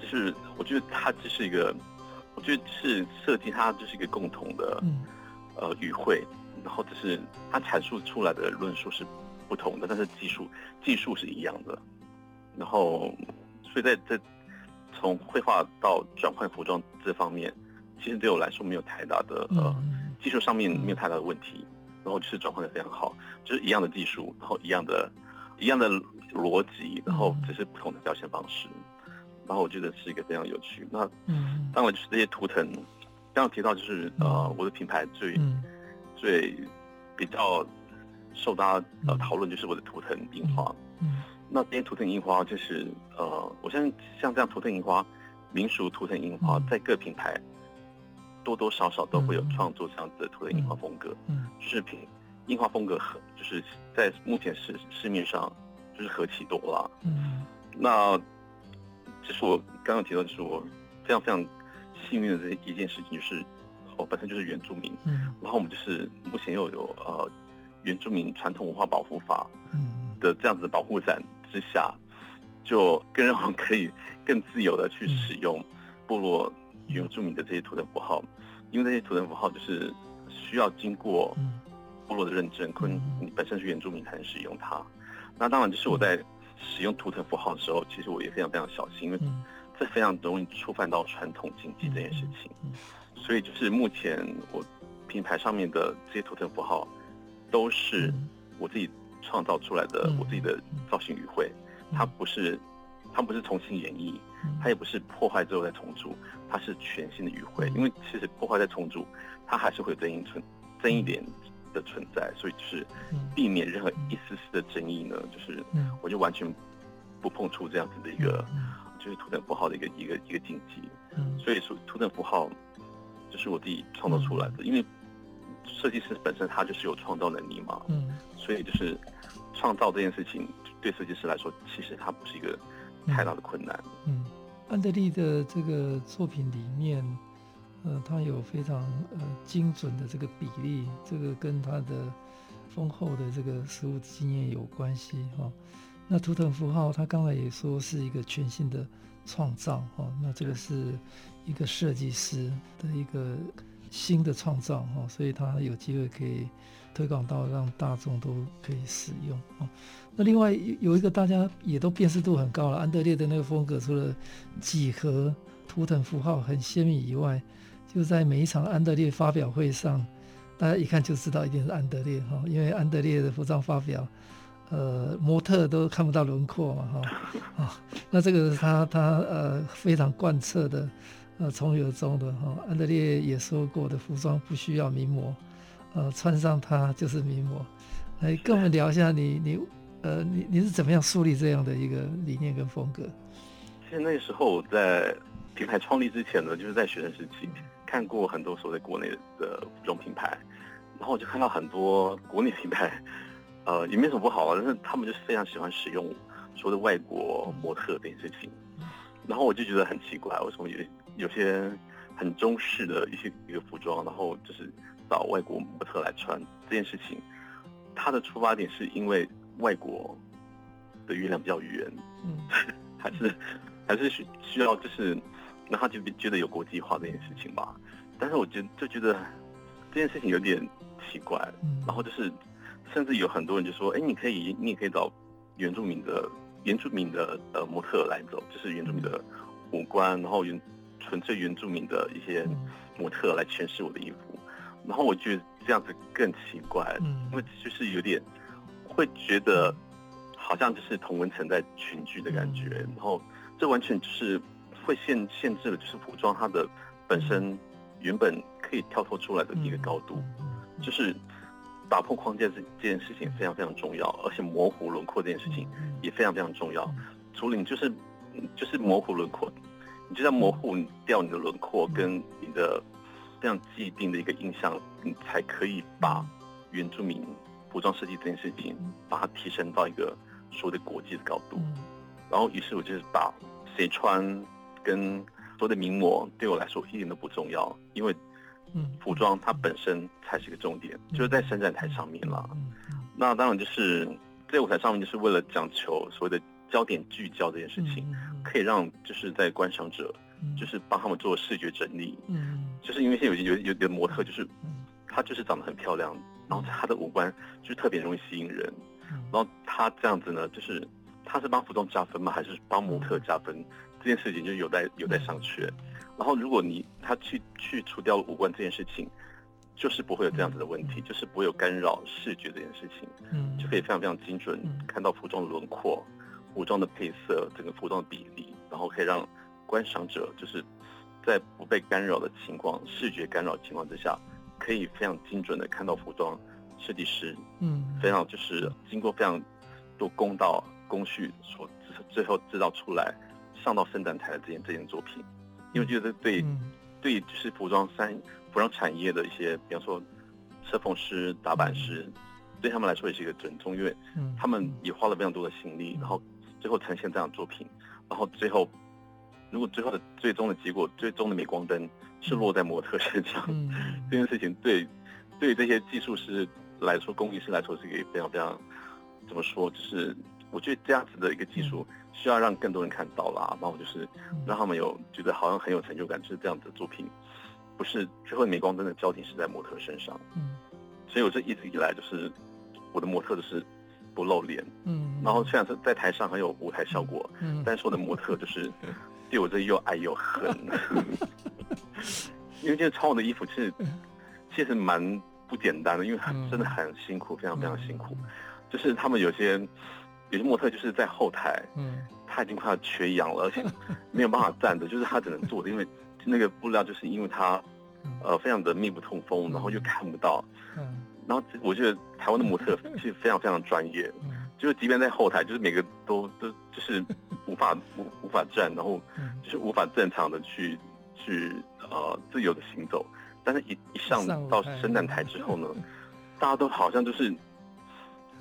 就是我觉得它只是一个，我觉得是设计它就是一个共同的呃语汇。然后只是他阐述出来的论述是不同的，但是技术技术是一样的。然后，所以在这从绘画到转换服装这方面，其实对我来说没有太大的呃技术上面没有太大的问题。然后就是转换的非常好，就是一样的技术，然后一样的一样的逻辑，然后只是不同的表现方式。然后我觉得是一个非常有趣。那当然就是这些图腾，刚刚提到就是呃我的品牌最。最比较受大家呃讨论就是我的图腾印花，嗯，那这些图腾印花就是呃，我相信像这样图腾印花，民俗图腾印花，在各品牌多多少少都会有创作这样子的图腾印花风格，嗯，就是品印花风格很就是在目前市市面上就是何其多啦。嗯，那这是我刚刚提到，就是我非常非常幸运的这一件事情，就是我本身就是原住民，嗯，然后我们就是目前又有呃原住民传统文化保护法嗯的这样子的保护伞之下，就更让我们可以更自由的去使用部落原住民的这些图腾符号，因为这些图腾符号就是需要经过部落的认证，可能你本身是原住民才能使用它。那当然就是我在使用图腾符号的时候，其实我也非常非常小心，因为这非常容易触犯到传统禁忌这件事情。所以就是目前我品牌上面的这些图腾符号，都是我自己创造出来的，我自己的造型语汇，它不是，它不是重新演绎，它也不是破坏之后再重组，它是全新的语汇。因为其实破坏再重组，它还是会有争议存，争议点的存在，所以就是避免任何一丝丝的争议呢，就是我就完全不碰触这样子的一个，就是图腾符号的一个一个一个禁忌。所以说图腾符号就是我自己创造出来的，因为设计师本身他就是有创造能力嘛，嗯所以就是创造这件事情对设计师来说，其实它不是一个太大的困难。嗯，安德利的这个作品里面。呃，他有非常呃精准的这个比例，这个跟他的丰厚的这个实物经验有关系哈、哦。那图腾符号，他刚才也说是一个全新的创造哈、哦。那这个是一个设计师的一个新的创造哈、所以他有机会可以推广到让大众都可以使用啊、那另外有一个大家也都辨识度很高了，安德烈的那个风格，除了几何图腾符号很鲜明以外，就在每一场安德烈发表会上，大家一看就知道一定是安德烈哈，因为安德烈的服装发表，呃，模特都看不到轮廓嘛哈，啊，那这个他他呃非常贯彻的，呃从有中的哈，安德烈也说过的服装不需要名模，呃穿上它就是名模，来跟我们聊一下你你呃你你是怎么样树立这样的一个理念跟风格？其实那时候我在品牌创立之前呢，就是在学生时期。看过很多所谓国内的服装品牌，然后我就看到很多国内品牌，呃，也没什么不好啊，但是他们就是非常喜欢使用所谓的外国模特这件事情，然后我就觉得很奇怪，为什么有有些很中式的一些一个服装，然后就是找外国模特来穿。这件事情，它的出发点是因为外国的月亮比较圆，嗯，还是还是需需要就是。让他就觉得有国际化这件事情吧，但是我觉就觉得这件事情有点奇怪，然后就是甚至有很多人就说，哎，你可以，你也可以找原住民的原住民的呃模特来走，就是原住民的五官，然后原纯粹原住民的一些模特来诠释我的衣服，然后我觉得这样子更奇怪，因为就是有点会觉得好像就是同文层在群聚的感觉，然后这完全就是。会限限制了，就是服装它的本身原本可以跳脱出来的一个高度，就是打破框架这这件事情非常非常重要，而且模糊轮廓这件事情也非常非常重要。除了你就是就是模糊轮廓，你就在模糊掉你的轮廓跟你的这样既定的一个印象，你才可以把原住民服装设计这件事情把它提升到一个所谓的国际的高度。然后于是我就是把谁穿。跟所有的名模对我来说一点都不重要，因为，服装它本身才是个重点，就是在伸展台上面了。那当然就是在舞台上面，就是为了讲求所谓的焦点聚焦这件事情，可以让就是在观赏者，就是帮他们做视觉整理。嗯。就是因为现在有有有的模特，就是她就是长得很漂亮，然后她的五官就是特别容易吸引人，然后她这样子呢，就是她是帮服装加分吗？还是帮模特加分？这件事情就有待有待商榷，然后如果你他去去除掉五官这件事情，就是不会有这样子的问题，就是不会有干扰视觉这件事情，嗯，就可以非常非常精准看到服装的轮廓、服装的配色、整个服装的比例，然后可以让观赏者就是在不被干扰的情况、视觉干扰情况之下，可以非常精准的看到服装设计师，嗯，非常就是经过非常多公道工序所最后制造出来。上到圣诞台的这件这件作品，因为觉得对，对，就是服装三服装产业的一些，比方说车缝师、打版师，对他们来说也是一个尊重，因为他们也花了非常多的心力，然后最后呈现这样的作品，然后最后如果最后的最终的结果，最终的镁光灯是落在模特身上，这件事情对对于这些技术师来说，工艺师来说是一个非常非常怎么说，就是我觉得这样子的一个技术需要让更多人看到啦，然后就是让他们有觉得好像很有成就感，就是这样子的作品。不是最后镁光灯的焦点是在模特身上，嗯，所以我这一直以来就是我的模特就是不露脸，嗯，然后虽然是在台上很有舞台效果，嗯，但是我的模特就是 对我这又爱又恨，因为这个穿我的衣服其实其实蛮不简单的，因为很真的很辛苦，非常非常辛苦，就是他们有些有些模特就是在后台，嗯，他已经快要缺氧了，而且没有办法站着，就是他只能坐着，因为。那个布料就是因为他，呃，非常的密不通风，然后又看不到，嗯，然后我觉得台湾的模特其实非常非常专业，嗯，就是即便在后台，就是每个都都就是无法无无法站，然后就是无法正常的去去呃自由的行走，但是一一上到伸展台之后呢，大家都好像就是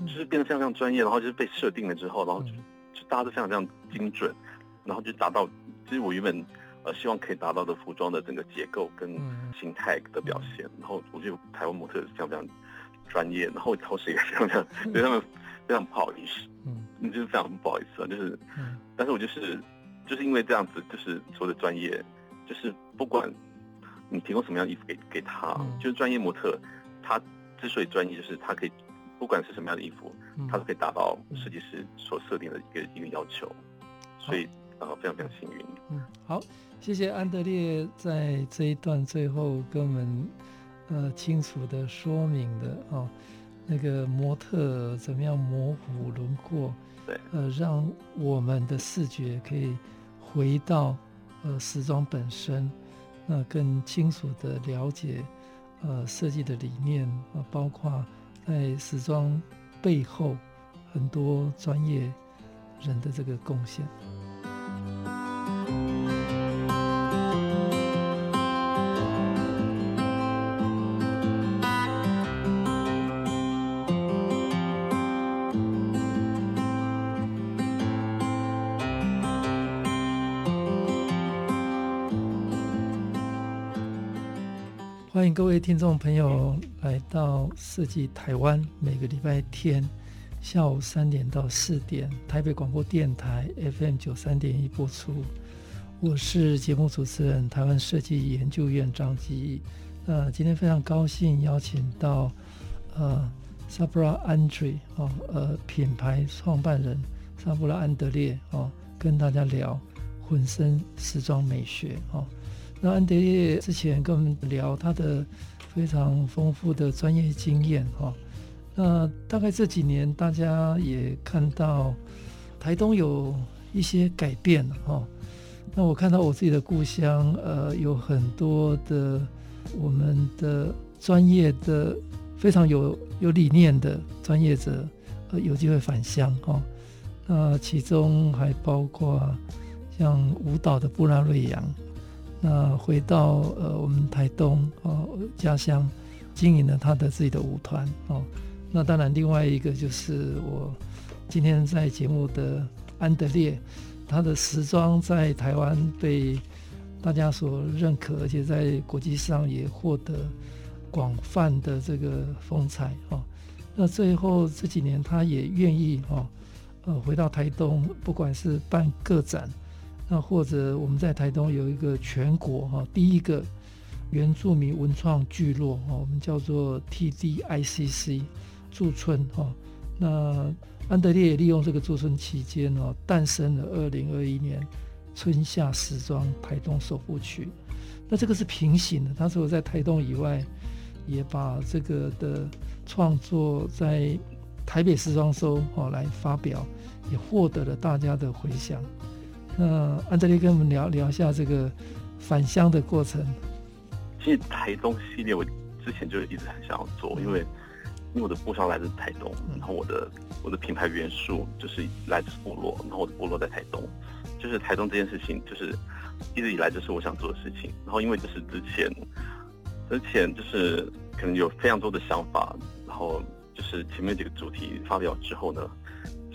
就是变得非常非常专业，然后就是被设定了之后，然后就就大家都非常非常精准，然后就达到，其实我原本。呃，希望可以达到的服装的整个结构跟形态的表现，嗯、然后我觉得台湾模特是非常非常专业，然后同时也非常非常对他们非常不好意思，嗯，就是非常不好意思啊，就是，嗯、但是我就是就是因为这样子，就是所有的专业，就是不管你提供什么样的衣服给给他，嗯、就是专业模特，他之所以专业，就是他可以不管是什么样的衣服，嗯、他都可以达到设计师所设定的一个一个要求，所以啊，非常非常幸运，嗯，好。谢谢安德烈在这一段最后跟我们呃清楚的说明的哦，那个模特怎么样模糊轮廓，对，呃，让我们的视觉可以回到呃时装本身，那更清楚的了解呃设计的理念啊，包括在时装背后很多专业人的这个贡献。位听众朋友来到设计台湾，每个礼拜天下午三点到四点，台北广播电台 FM 九三点一播出。我是节目主持人台湾设计研究院张基义。呃，今天非常高兴邀请到呃 Sabra Andre 哦，呃品牌创办人 Sabra 安德烈哦，跟大家聊混身时装美学哦。那安德烈之前跟我们聊他的非常丰富的专业经验哈，那大概这几年大家也看到台东有一些改变哈。那我看到我自己的故乡呃有很多的我们的专业的非常有有理念的专业者呃有机会返乡哈。那其中还包括像舞蹈的布拉瑞扬。那回到呃我们台东哦家乡，经营了他的自己的舞团哦。那当然另外一个就是我今天在节目的安德烈，他的时装在台湾被大家所认可，而且在国际上也获得广泛的这个风采哦。那最后这几年他也愿意哦呃回到台东，不管是办个展。那或者我们在台东有一个全国哈第一个原住民文创聚落哈，我们叫做 TDICC 驻村哈。那安德烈也利用这个驻村期间哦，诞生了二零二一年春夏时装台东首部曲。那这个是平行的，他说在台东以外，也把这个的创作在台北时装周哦来发表，也获得了大家的回响。那安德烈跟我们聊聊一下这个返乡的过程。其实台东系列我之前就一直很想要做，因为因为我的布商来自台东，然后我的我的品牌元素就是来自部落，然后我的部落在台东，就是台东这件事情就是一直以来就是我想做的事情。然后因为就是之前之前就是可能有非常多的想法，然后就是前面几个主题发表之后呢，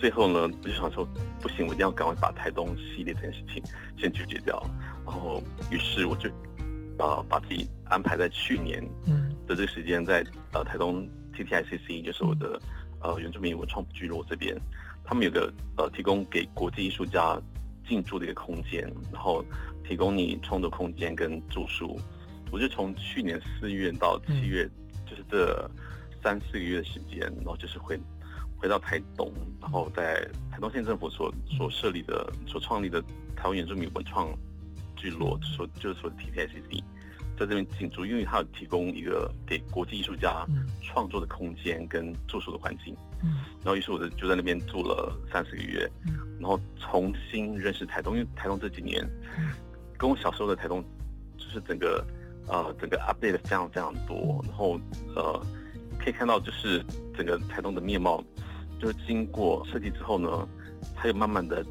最后呢，我就想说，不行，我一定要赶快把台东系列这件事情先解决掉。然后，于是我就呃把自己安排在去年的这个时间，在呃台东 TTICC，就是我的呃原住民文创聚落这边，他们有个呃提供给国际艺术家进驻的一个空间，然后提供你创作空间跟住宿。我就从去年四月到七月，就是这三四个月的时间，然后就是回回到台东，然后在台东县政府所所设立的、所创立的台湾原住民文创聚落，所就是说 TTICC，在这边进驻，因为它有提供一个给国际艺术家创作的空间跟住宿的环境，然后于是我就就在那边住了三四个月，然后重新认识台东，因为台东这几年跟我小时候的台东就是整个。呃，整个 update 非常非常多，然后呃，可以看到就是整个台东的面貌，就是经过设计之后呢，它又慢慢的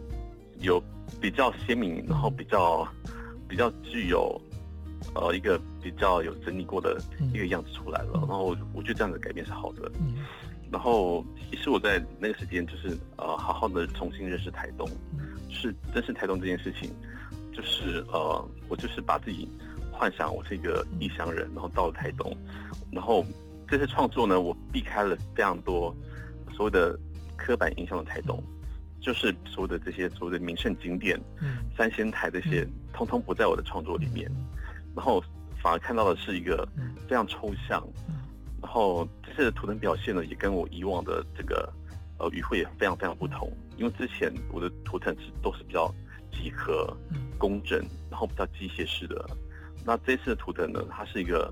有比较鲜明，然后比较比较具有呃一个比较有整理过的一个样子出来了。然后我觉得这样的改变是好的。然后其实我在那个时间就是呃好好的重新认识台东，是认识台东这件事情，就是呃我就是把自己。幻想我是一个异乡人，然后到了台东，然后这次创作呢，我避开了非常多所有的刻板印象的台东，就是所有的这些所有的名胜景点，嗯。三仙台这些，通通不在我的创作里面，然后反而看到的是一个非常抽象，然后这次的图腾表现呢，也跟我以往的这个呃语汇也非常非常不同，因为之前我的图腾是都是比较几何、工整，然后比较机械式的。那这次的图腾呢，它是一个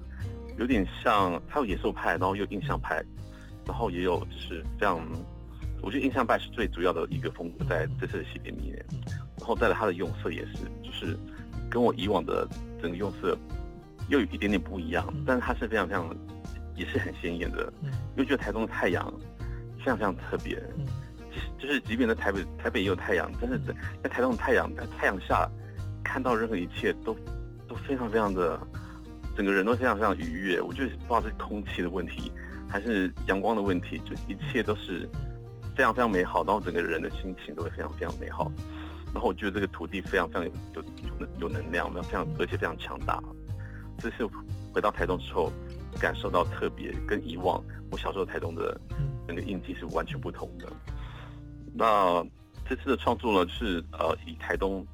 有点像，它有野兽派，然后又印象派，然后也有就是这样，我觉得印象派是最主要的一个风格在这次的系列里面，然后再来它的用色也是，就是跟我以往的整个用色又有一点点不一样，但是它是非常非常也是很鲜艳的，因为觉得台中的太阳非常非常特别，就是即便在台北台北也有太阳，但是在在台中的太阳在太阳下看到任何一切都。都非常非常的，整个人都非常非常愉悦。我觉得不知道是空气的问题，还是阳光的问题，就一切都是非常非常美好。然后整个人的心情都会非常非常美好。然后我觉得这个土地非常非常有有有能量，非常而且非常强大。这次回到台东之后，感受到特别跟以往我小时候台东的整个印记是完全不同的。那这次的创作呢，是呃以台东。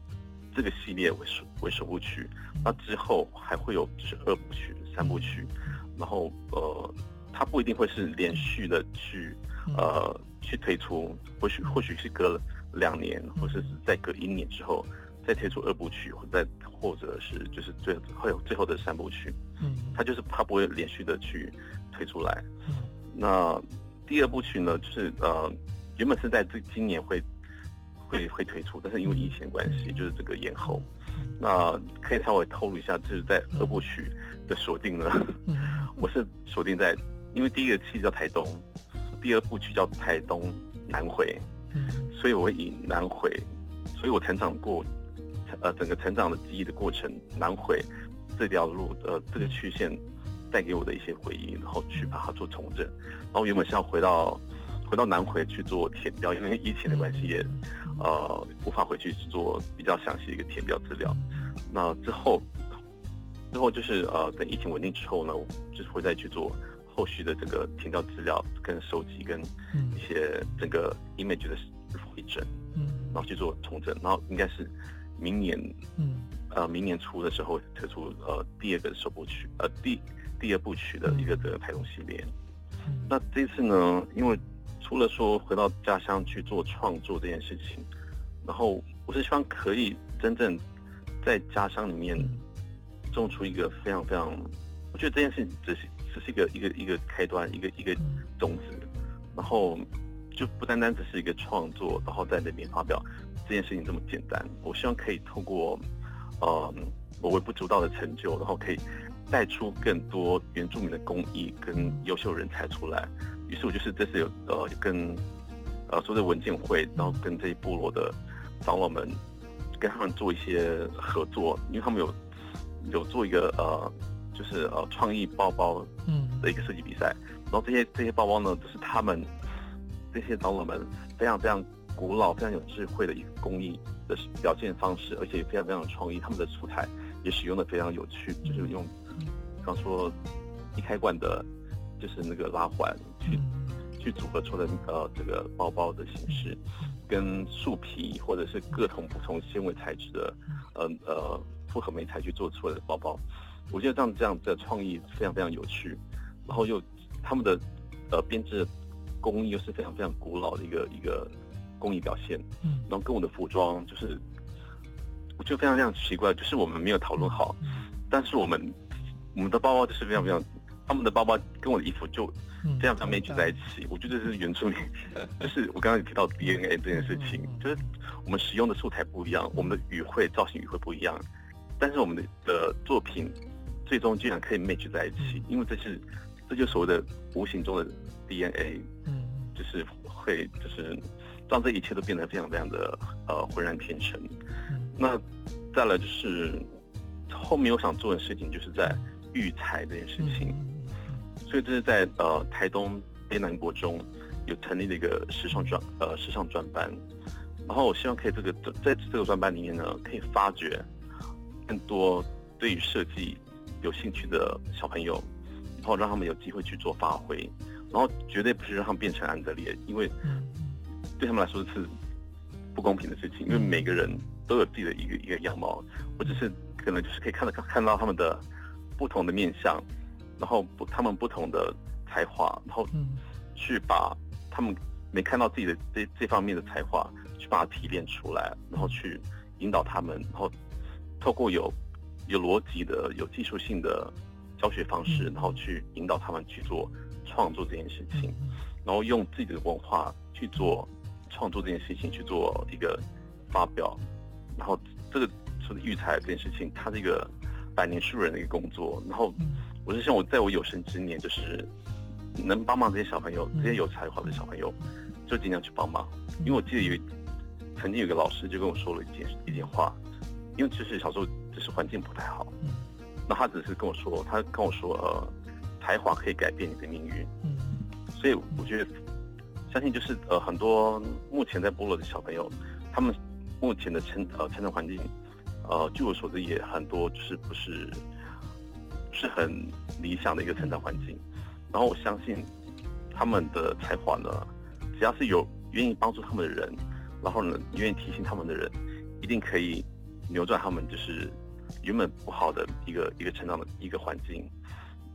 这个系列为首为首部曲，那之后还会有就是二部曲、三部曲，然后呃，它不一定会是连续的去呃去推出，或许或许是隔了两年，或者是再隔一年之后再推出二部曲，或再或者是就是最会有最后的三部曲，嗯，它就是它不会连续的去推出来，那第二部曲呢，就是呃原本是在这今年会。会会推出，但是因为疫情关系，就是这个延后。那可以稍微透露一下，就是在二部曲的锁定呢，我是锁定在，因为第一个期叫台东，第二部曲叫台东南回，所以我会以南回，所以我成长过，呃，整个成长的记忆的过程，南回这条路呃这个曲线带给我的一些回忆，然后去把它做重整，然后原本是要回到。回到南回去做填标，因为疫情的关系也，呃，无法回去做比较详细的一个填标资料。那之后，之后就是呃，等疫情稳定之后呢，就是会再去做后续的这个填标资料跟收集，跟一些整个 image 的回整，嗯，然后去做重整，然后应该是明年，嗯，呃，明年初的时候推出呃第二个首部曲，呃第第二部曲的一个这个台东系列。那这次呢，因为除了说回到家乡去做创作这件事情，然后我是希望可以真正在家乡里面种出一个非常非常，我觉得这件事情只是只是一个一个一个开端，一个一个种子，然后就不单单只是一个创作，然后在那边发表这件事情这么简单。我希望可以透过呃我微不足道的成就，然后可以带出更多原住民的工艺跟优秀人才出来。于是我就是这次有呃跟呃所谓的文件会，然后跟这一部落的长老们跟他们做一些合作，因为他们有有做一个呃就是呃创意包包嗯。的一个设计比赛。然后这些这些包包呢，就是他们这些长老们非常非常古老、非常有智慧的一个工艺的表现方式，而且非常非常有创意。他们的素材也使用的非常有趣，就是用，比方说一开罐的，就是那个拉环去去组合出的呃这个包包的形式，跟树皮或者是各种不同纤维材质的呃呃复合媒材去做出来的包包，我觉得这样这样的创意非常非常有趣，然后又他们的呃编织工艺又是非常非常古老的一个一个工艺表现，嗯，然后跟我的服装就是，我就非常非常奇怪，就是我们没有讨论好，但是我们我们的包包就是非常非常。他们的包包跟我的衣服就非常非常 match 在一起，我觉得这是原住民，就是我刚刚也提到 DNA 这件事情，就是我们使用的素材不一样，我们的语汇造型语汇不一样，但是我们的的作品最终居然可以 match 在一起，因为这是这就是所谓的无形中的 DNA，嗯，就是会就是让这一切都变得非常非常的呃浑然天成。那再来就是后面我想做的事情就是在育才这件事情。所以这是在呃台东卑南国中有成立了一个时尚专呃时尚专班，然后我希望可以这个在这个专班里面呢，可以发掘更多对于设计有兴趣的小朋友，然后让他们有机会去做发挥，然后绝对不是让他们变成安德烈，因为对他们来说是不公平的事情，因为每个人都有自己的一个一个样貌，我只是可能就是可以看到看到他们的不同的面相。然后不，他们不同的才华，然后去把他们没看到自己的这这方面的才华，去把它提炼出来，然后去引导他们，然后透过有有逻辑的、有技术性的教学方式，然后去引导他们去做创作这件事情，然后用自己的文化去做创作这件事情，去做一个发表，然后这个说的育才这件事情，它是一个百年树人的一个工作，然后。我是希望我在我有生之年，就是能帮忙这些小朋友，这些有才华的小朋友，就尽量去帮忙。因为我记得有曾经有个老师就跟我说了一件一件话，因为其实小时候就是环境不太好，那他只是跟我说，他跟我说，呃，才华可以改变你的命运。所以我觉得，相信就是呃很多目前在部落的小朋友，他们目前的成呃成长环境，呃据我所知也很多就是不是。是很理想的一个成长环境，然后我相信他们的才华呢，只要是有愿意帮助他们的人，然后呢愿意提醒他们的人，一定可以扭转他们就是原本不好的一个一个成长的一个环境，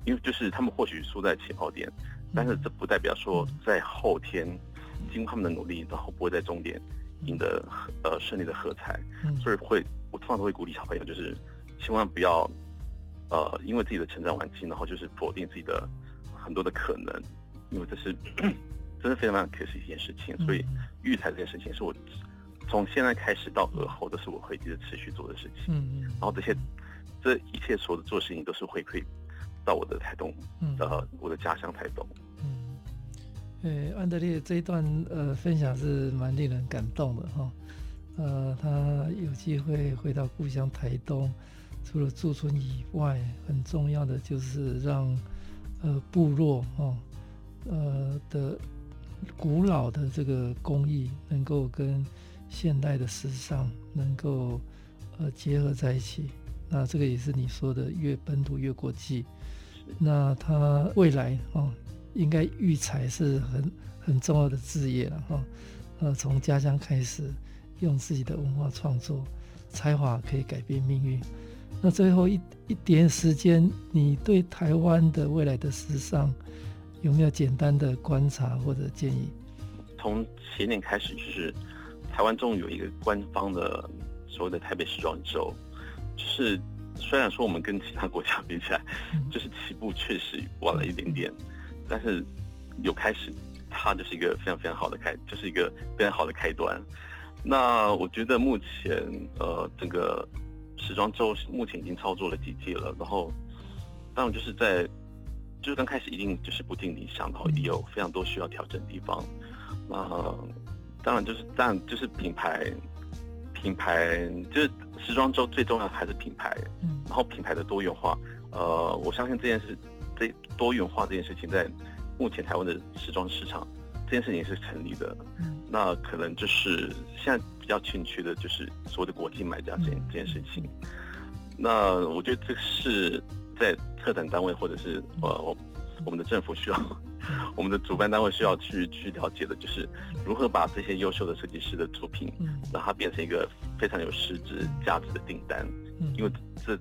因为就是他们或许输在起跑点，但是这不代表说在后天经过他们的努力，然后不会在终点赢得呃胜利的喝彩，所以会我通常都会鼓励小朋友，就是千万不要。呃，因为自己的成长环境，然后就是否定自己的很多的可能，因为这是 真的非常非常可惜一件事情。所以育才这件事情是我从现在开始到而后都是我会一直持续做的事情。嗯嗯，然后这些这一切所有的做事情都是回馈到我的台东，呃，我的家乡台东。嗯，安德烈这一段呃分享是蛮令人感动的哈。呃，他有机会回到故乡台东。除了驻村以外，很重要的就是让呃部落哦呃的古老的这个工艺能够跟现代的时尚能够呃结合在一起。那这个也是你说的越本土越国际。那他未来哦应该育才是很很重要的事业了哈。呃，从家乡开始，用自己的文化创作才华可以改变命运。那最后一一点时间，你对台湾的未来的时尚有没有简单的观察或者建议？从前年开始，就是台湾终于有一个官方的所谓的台北时装周，就是虽然说我们跟其他国家比起来，就是起步确实晚了一点点，但是有开始，它就是一个非常非常好的开，就是一个非常好的开端。那我觉得目前呃整个。时装周目前已经操作了几季了，然后当然就是在就是刚开始一定就是不尽理想，然后也有非常多需要调整的地方。那当然就是当然就是品牌品牌就是时装周最重要的还是品牌，然后品牌的多元化。呃，我相信这件事这多元化这件事情，在目前台湾的时装市场，这件事情是成立的。嗯、那可能就是现在比较欠缺的，就是所谓的国际买家这件这件事情。嗯、那我觉得这是在策展单位或者是呃我我们的政府需要，我们的主办单位需要去去了解的，就是如何把这些优秀的设计师的作品，让它变成一个非常有实质价值的订单。因为这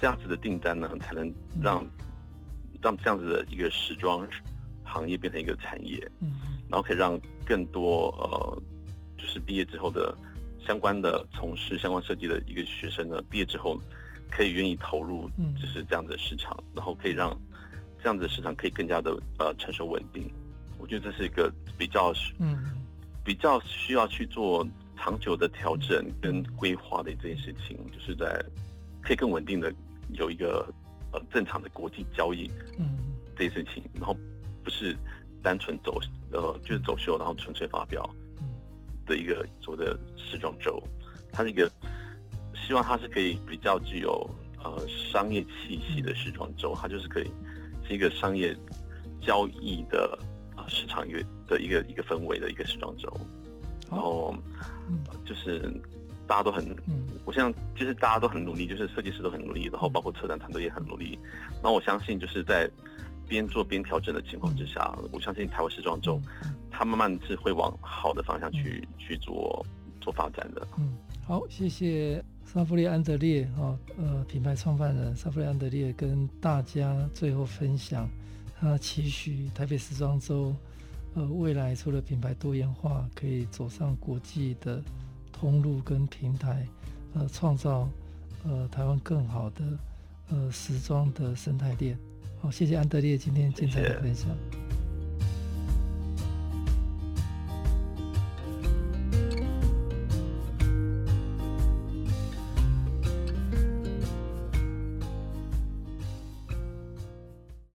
这样子的订单呢，才能让让这样子的一个时装行业变成一个产业，然后可以让更多呃，就是毕业之后的相关的从事相关设计的一个学生呢，毕业之后可以愿意投入，就是这样子的市场，然后可以让这样子的市场可以更加的呃成熟稳定。我觉得这是一个比较嗯比较需要去做。长久的调整跟规划的这件事情，就是在可以更稳定的有一个呃正常的国际交易，嗯，这件事情，然后不是单纯走呃就是走秀，然后纯粹发表的一个所谓的时装周，它是一个希望它是可以比较具有呃商业气息的时装周，它就是可以是一个商业交易的啊、呃、市场一个的一个一个氛围的一个时装周。然后，就是大家都很，嗯，我想就是大家都很努力，就是设计师都很努力，然后包括策展团队也很努力。然后我相信就是在边做边调整的情况之下，我相信台湾时装周，它慢慢是会往好的方向去去做做发展的。嗯，好，谢谢萨弗利安德烈哦，呃，品牌创办人萨弗利安德烈跟大家最后分享他期许台北时装周。呃，未来除了品牌多元化，可以走上国际的通路跟平台，呃，创造呃台湾更好的呃时装的生态链。好，谢谢安德烈今天精彩的分享。谢谢。